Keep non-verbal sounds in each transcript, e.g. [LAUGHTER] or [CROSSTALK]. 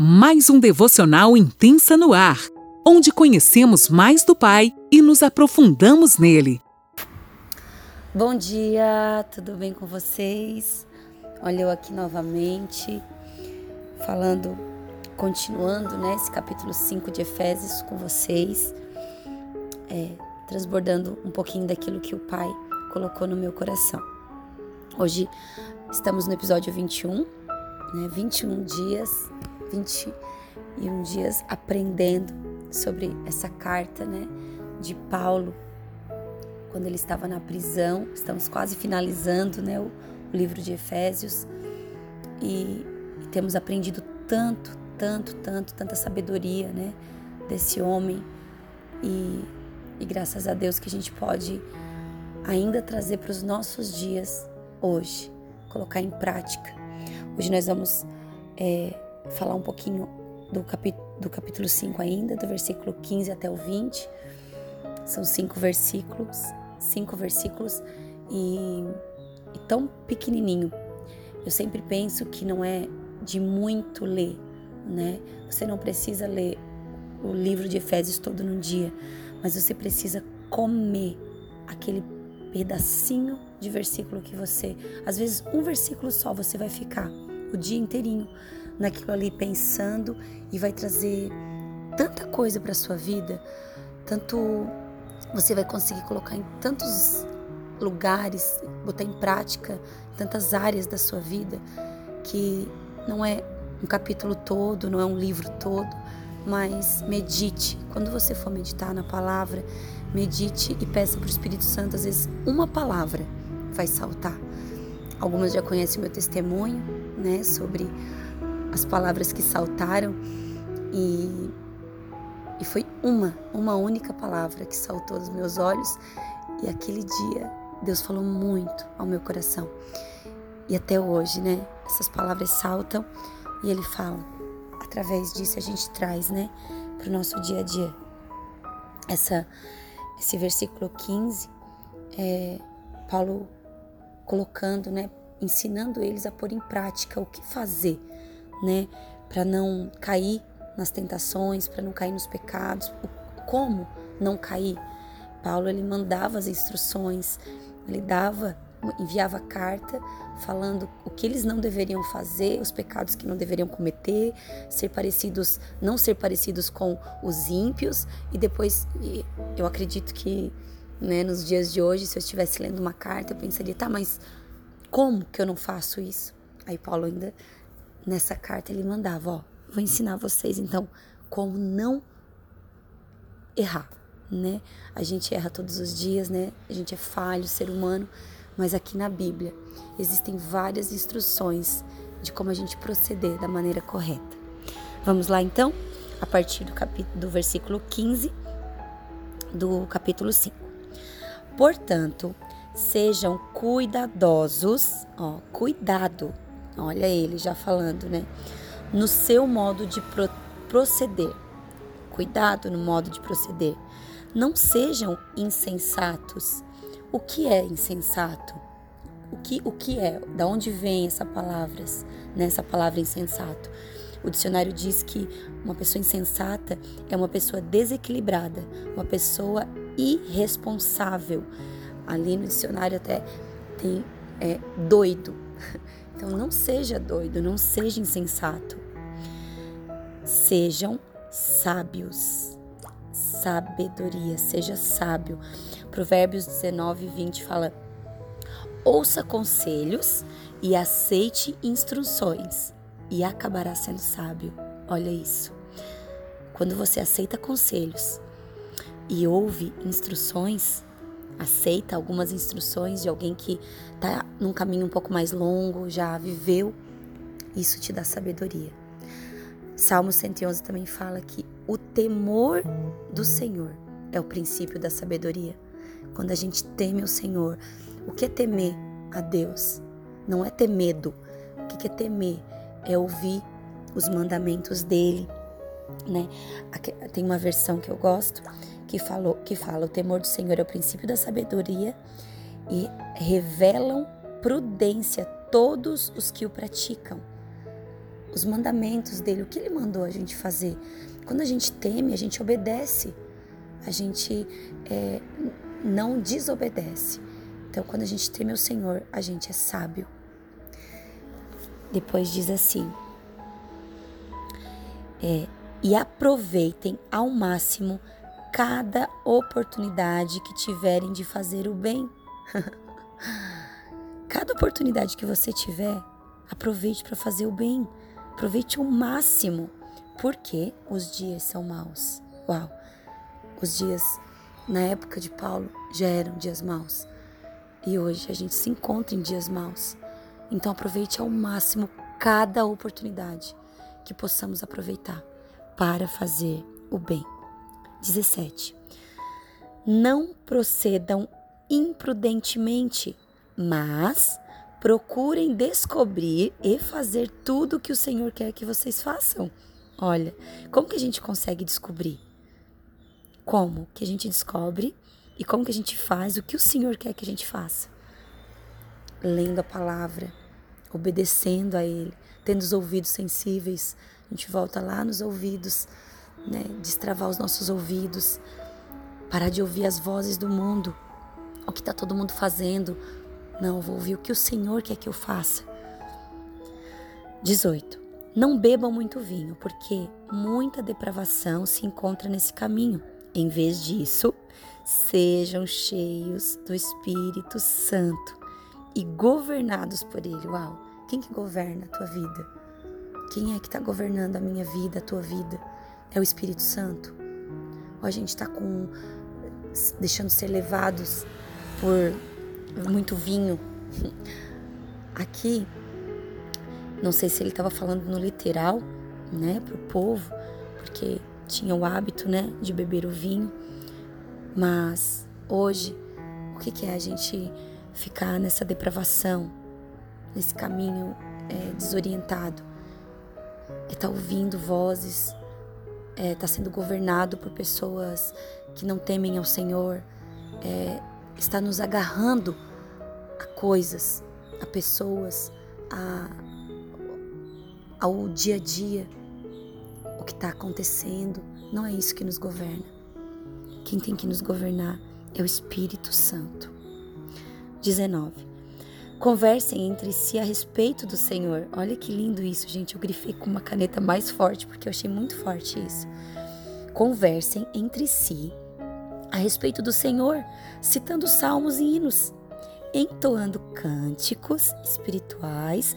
mais um devocional intensa no ar, onde conhecemos mais do Pai e nos aprofundamos nele. Bom dia, tudo bem com vocês? Olha eu aqui novamente, falando, continuando, né, esse capítulo 5 de Efésios com vocês, é, transbordando um pouquinho daquilo que o Pai colocou no meu coração. Hoje estamos no episódio 21, né, 21 dias 21 dias aprendendo sobre essa carta, né, de Paulo, quando ele estava na prisão. Estamos quase finalizando, né, o, livro de Efésios e, e, temos aprendido tanto, tanto, tanto, tanta sabedoria, né, desse homem e, e graças a Deus que a gente pode ainda trazer para os nossos dias hoje, colocar em prática. Hoje nós vamos é, falar um pouquinho do, do capítulo 5 ainda, do versículo 15 até o 20. São cinco versículos, cinco versículos e, e tão pequenininho. Eu sempre penso que não é de muito ler, né? Você não precisa ler o livro de Efésios todo no dia, mas você precisa comer aquele pedacinho de versículo que você, às vezes um versículo só você vai ficar o dia inteirinho naquilo ali pensando e vai trazer tanta coisa para sua vida, tanto você vai conseguir colocar em tantos lugares, botar em prática tantas áreas da sua vida que não é um capítulo todo, não é um livro todo, mas medite. Quando você for meditar na palavra, medite e peça para o Espírito Santo, às vezes uma palavra vai saltar. Algumas já conhecem o meu testemunho, né, sobre as palavras que saltaram e, e foi uma, uma única palavra que saltou dos meus olhos e aquele dia Deus falou muito ao meu coração. E até hoje, né, essas palavras saltam e ele fala. Através disso a gente traz, né, para o nosso dia a dia. Essa, esse versículo 15, é, Paulo colocando, né, ensinando eles a pôr em prática o que fazer né? Para não cair nas tentações, para não cair nos pecados. Como não cair? Paulo ele mandava as instruções, ele dava, enviava carta falando o que eles não deveriam fazer, os pecados que não deveriam cometer, ser parecidos, não ser parecidos com os ímpios e depois eu acredito que né, nos dias de hoje, se eu estivesse lendo uma carta, eu pensaria, tá, mas como que eu não faço isso? Aí Paulo ainda nessa carta ele mandava, ó, vou ensinar vocês então como não errar, né? A gente erra todos os dias, né? A gente é falho, ser humano, mas aqui na Bíblia existem várias instruções de como a gente proceder da maneira correta. Vamos lá então, a partir do capítulo do versículo 15 do capítulo 5. Portanto, sejam cuidadosos, ó, cuidado Olha ele já falando, né? No seu modo de pro proceder. Cuidado no modo de proceder. Não sejam insensatos. O que é insensato? O que, o que é? Da onde vem essa palavra, né? essa palavra insensato? O dicionário diz que uma pessoa insensata é uma pessoa desequilibrada, uma pessoa irresponsável. Ali no dicionário até tem é, doido. [LAUGHS] Então não seja doido, não seja insensato. Sejam sábios. Sabedoria, seja sábio. Provérbios 19, 20 fala: Ouça conselhos e aceite instruções, e acabará sendo sábio. Olha isso. Quando você aceita conselhos e ouve instruções, aceita algumas instruções de alguém que está num caminho um pouco mais longo, já viveu, isso te dá sabedoria. Salmo 111 também fala que o temor do Senhor é o princípio da sabedoria. Quando a gente teme o Senhor, o que é temer a Deus? Não é ter medo. O que é temer? É ouvir os mandamentos dele, né? Tem uma versão que eu gosto que, falou, que fala: o temor do Senhor é o princípio da sabedoria e revelam prudência todos os que o praticam. os mandamentos dele, o que ele mandou a gente fazer. Quando a gente teme, a gente obedece, a gente é, não desobedece. Então, quando a gente teme o Senhor, a gente é sábio. Depois diz assim: é, e aproveitem ao máximo cada oportunidade que tiverem de fazer o bem. [LAUGHS] cada oportunidade que você tiver, aproveite para fazer o bem. Aproveite o máximo, porque os dias são maus. Uau! Os dias na época de Paulo já eram dias maus. E hoje a gente se encontra em dias maus. Então aproveite ao máximo cada oportunidade que possamos aproveitar para fazer o bem. 17. Não procedam imprudentemente, mas procurem descobrir e fazer tudo o que o Senhor quer que vocês façam. Olha, como que a gente consegue descobrir? Como que a gente descobre e como que a gente faz o que o Senhor quer que a gente faça? Lendo a palavra, obedecendo a Ele, tendo os ouvidos sensíveis. A gente volta lá nos ouvidos, né? Destravar os nossos ouvidos, parar de ouvir as vozes do mundo, o que está todo mundo fazendo, não, vou ouvir o que o Senhor quer que eu faça. 18. Não bebam muito vinho, porque muita depravação se encontra nesse caminho. Em vez disso, sejam cheios do Espírito Santo e governados por Ele. Uau! Quem que governa a tua vida? Quem é que está governando a minha vida, a tua vida? É o Espírito Santo? Ou a gente está com deixando ser levados por muito vinho. [LAUGHS] Aqui, não sei se ele estava falando no literal, né, para o povo, porque tinha o hábito, né, de beber o vinho. Mas hoje, o que, que é a gente ficar nessa depravação, nesse caminho é, desorientado? É estar tá ouvindo vozes, é estar tá sendo governado por pessoas que não temem ao Senhor, é, está nos agarrando a coisas, a pessoas, a, ao dia a dia, o que está acontecendo. Não é isso que nos governa. Quem tem que nos governar é o Espírito Santo. 19. Conversem entre si a respeito do Senhor. Olha que lindo isso, gente. Eu grifei com uma caneta mais forte porque eu achei muito forte isso. Conversem entre si a respeito do Senhor, citando salmos e hinos, entoando cânticos espirituais,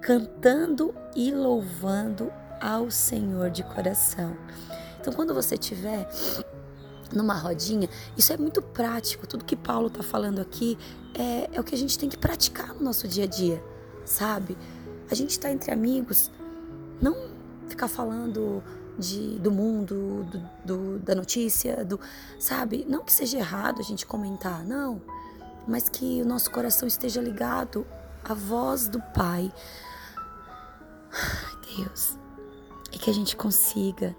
cantando e louvando ao Senhor de coração. Então, quando você tiver numa rodinha, isso é muito prático. Tudo que Paulo está falando aqui é, é o que a gente tem que praticar no nosso dia a dia, sabe? A gente está entre amigos, não ficar falando de, do mundo, do, do, da notícia, do, sabe? Não que seja errado a gente comentar, não, mas que o nosso coração esteja ligado à voz do Pai. Ai, Deus, e que a gente consiga,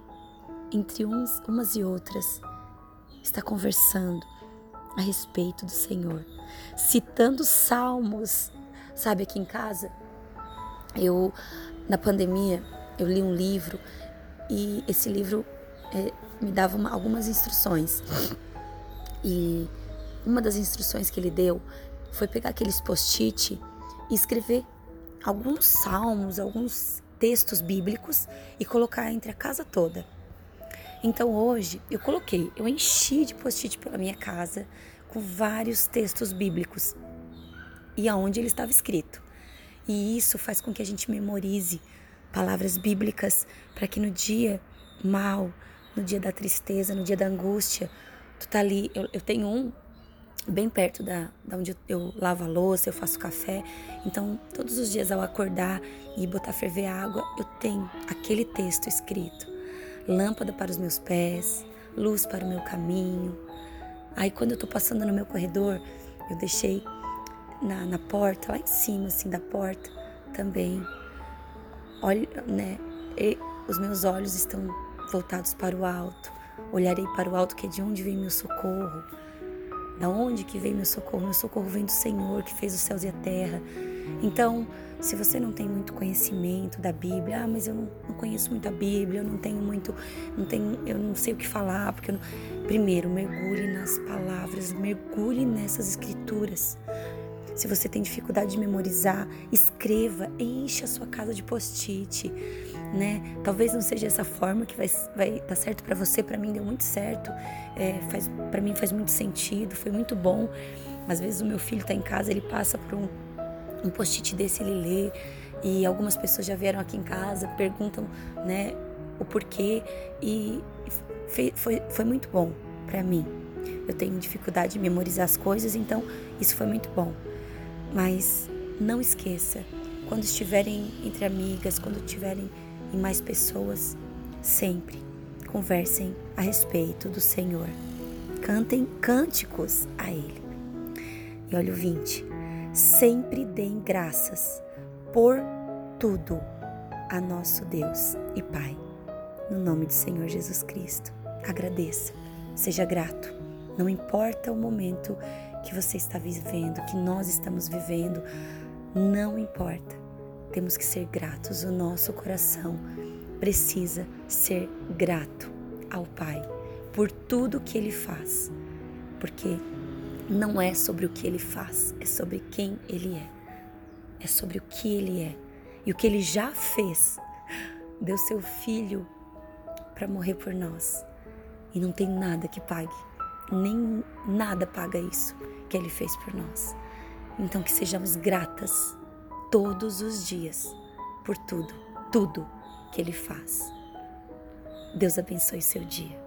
entre uns, umas e outras, estar conversando a respeito do Senhor, citando salmos, sabe? Aqui em casa, eu, na pandemia, eu li um livro e esse livro é, me dava uma, algumas instruções. E uma das instruções que ele deu foi pegar aqueles post-it e escrever alguns salmos, alguns textos bíblicos e colocar entre a casa toda. Então hoje eu coloquei, eu enchi de post-it pela minha casa com vários textos bíblicos e aonde ele estava escrito. E isso faz com que a gente memorize palavras bíblicas para que no dia mal, no dia da tristeza, no dia da angústia, tu tá ali. Eu, eu tenho um bem perto da, da onde eu, lavo a louça, eu faço café. Então, todos os dias ao acordar e botar ferver água, eu tenho aquele texto escrito: lâmpada para os meus pés, luz para o meu caminho. Aí, quando eu tô passando no meu corredor, eu deixei na, na porta, lá em cima, assim, da porta, também Olhe, né? E os meus olhos estão voltados para o alto. Olharei para o alto, que é de onde vem meu socorro. Da onde que vem meu socorro? Meu socorro vem do Senhor, que fez os céus e a terra. Então, Se você não tem muito conhecimento da Bíblia, ah, mas eu não, não conheço muito a Bíblia, eu não tenho muito, não tenho, eu não sei o que falar, porque eu não... primeiro mergulhe nas palavras, mergulhe nessas escrituras. Se você tem dificuldade de memorizar, escreva, encha a sua casa de post-it, né? Talvez não seja essa forma que vai vai dar certo para você, para mim deu muito certo, é, faz para mim faz muito sentido, foi muito bom. Às vezes o meu filho está em casa, ele passa por um um post-it desse ele lê e algumas pessoas já vieram aqui em casa, perguntam, né, o porquê e foi, foi, foi muito bom para mim. Eu tenho dificuldade de memorizar as coisas, então isso foi muito bom. Mas não esqueça, quando estiverem entre amigas, quando estiverem em mais pessoas, sempre conversem a respeito do Senhor. Cantem cânticos a Ele. E olha o 20 sempre deem graças por tudo a nosso Deus e Pai. No nome do Senhor Jesus Cristo. Agradeça, seja grato. Não importa o momento que você está vivendo, que nós estamos vivendo, não importa. Temos que ser gratos. O nosso coração precisa ser grato ao Pai por tudo que Ele faz, porque não é sobre o que ele faz, é sobre quem ele é. É sobre o que ele é. E o que ele já fez. Deu seu filho para morrer por nós. E não tem nada que pague. Nem nada paga isso que ele fez por nós. Então que sejamos gratas todos os dias por tudo, tudo que ele faz. Deus abençoe seu dia.